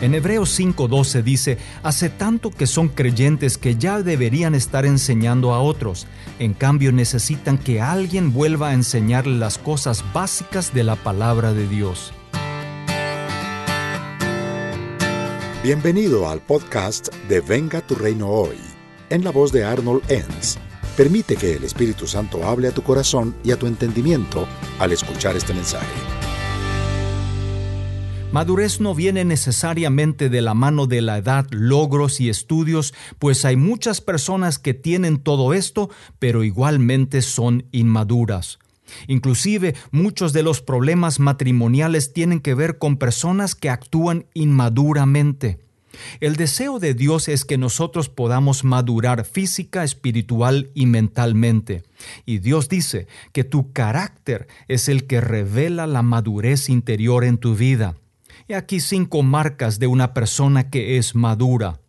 En Hebreos 5:12 dice, hace tanto que son creyentes que ya deberían estar enseñando a otros, en cambio necesitan que alguien vuelva a enseñarles las cosas básicas de la palabra de Dios. Bienvenido al podcast de Venga tu reino hoy, en la voz de Arnold Enns. Permite que el Espíritu Santo hable a tu corazón y a tu entendimiento al escuchar este mensaje. Madurez no viene necesariamente de la mano de la edad, logros y estudios, pues hay muchas personas que tienen todo esto, pero igualmente son inmaduras. Inclusive muchos de los problemas matrimoniales tienen que ver con personas que actúan inmaduramente. El deseo de Dios es que nosotros podamos madurar física, espiritual y mentalmente. Y Dios dice que tu carácter es el que revela la madurez interior en tu vida. He aquí cinco marcas de una persona que es madura.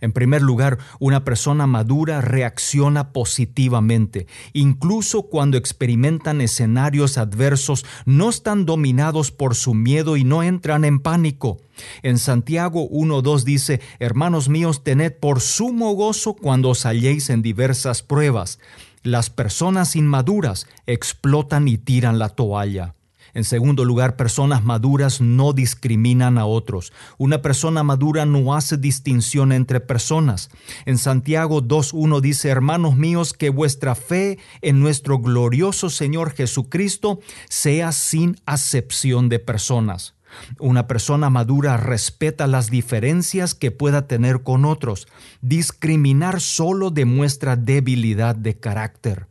En primer lugar, una persona madura reacciona positivamente. Incluso cuando experimentan escenarios adversos, no están dominados por su miedo y no entran en pánico. En Santiago 1.2 dice, Hermanos míos, tened por sumo gozo cuando os halléis en diversas pruebas. Las personas inmaduras explotan y tiran la toalla. En segundo lugar, personas maduras no discriminan a otros. Una persona madura no hace distinción entre personas. En Santiago 2.1 dice, hermanos míos, que vuestra fe en nuestro glorioso Señor Jesucristo sea sin acepción de personas. Una persona madura respeta las diferencias que pueda tener con otros. Discriminar solo demuestra debilidad de carácter.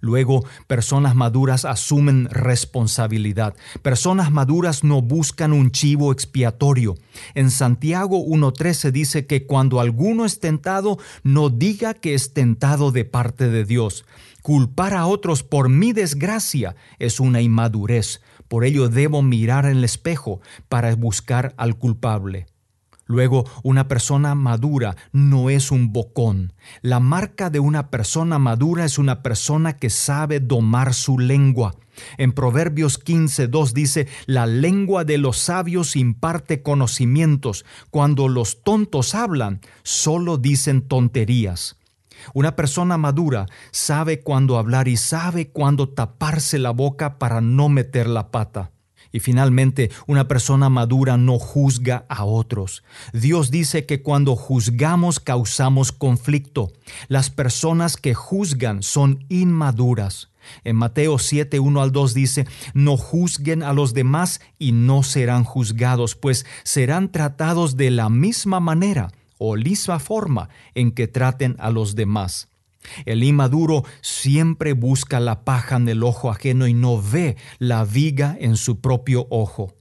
Luego, personas maduras asumen responsabilidad. Personas maduras no buscan un chivo expiatorio. En Santiago 1.13 dice que cuando alguno es tentado, no diga que es tentado de parte de Dios. Culpar a otros por mi desgracia es una inmadurez. Por ello debo mirar en el espejo para buscar al culpable. Luego, una persona madura no es un bocón. La marca de una persona madura es una persona que sabe domar su lengua. En Proverbios 15.2 dice, la lengua de los sabios imparte conocimientos. Cuando los tontos hablan, solo dicen tonterías. Una persona madura sabe cuándo hablar y sabe cuándo taparse la boca para no meter la pata. Y finalmente, una persona madura no juzga a otros. Dios dice que cuando juzgamos causamos conflicto. Las personas que juzgan son inmaduras. En Mateo 7, 1 al 2 dice, no juzguen a los demás y no serán juzgados, pues serán tratados de la misma manera o misma forma en que traten a los demás. El inmaduro siempre busca la paja en el ojo ajeno y no ve la viga en su propio ojo.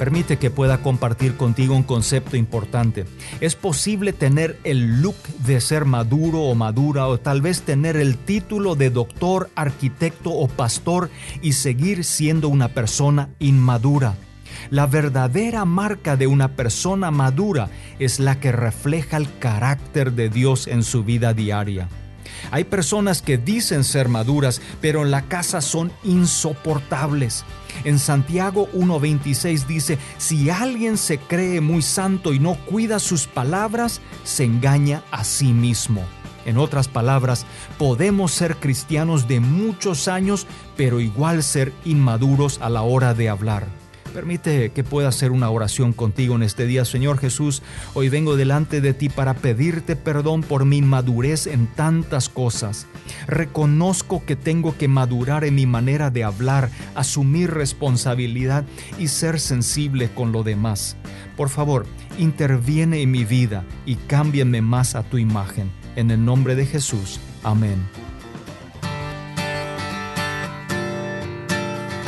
Permite que pueda compartir contigo un concepto importante. Es posible tener el look de ser maduro o madura o tal vez tener el título de doctor, arquitecto o pastor y seguir siendo una persona inmadura. La verdadera marca de una persona madura es la que refleja el carácter de Dios en su vida diaria. Hay personas que dicen ser maduras, pero en la casa son insoportables. En Santiago 1.26 dice, si alguien se cree muy santo y no cuida sus palabras, se engaña a sí mismo. En otras palabras, podemos ser cristianos de muchos años, pero igual ser inmaduros a la hora de hablar. Permite que pueda hacer una oración contigo en este día, Señor Jesús. Hoy vengo delante de ti para pedirte perdón por mi inmadurez en tantas cosas. Reconozco que tengo que madurar en mi manera de hablar, asumir responsabilidad y ser sensible con lo demás. Por favor, interviene en mi vida y cámbiame más a tu imagen. En el nombre de Jesús. Amén.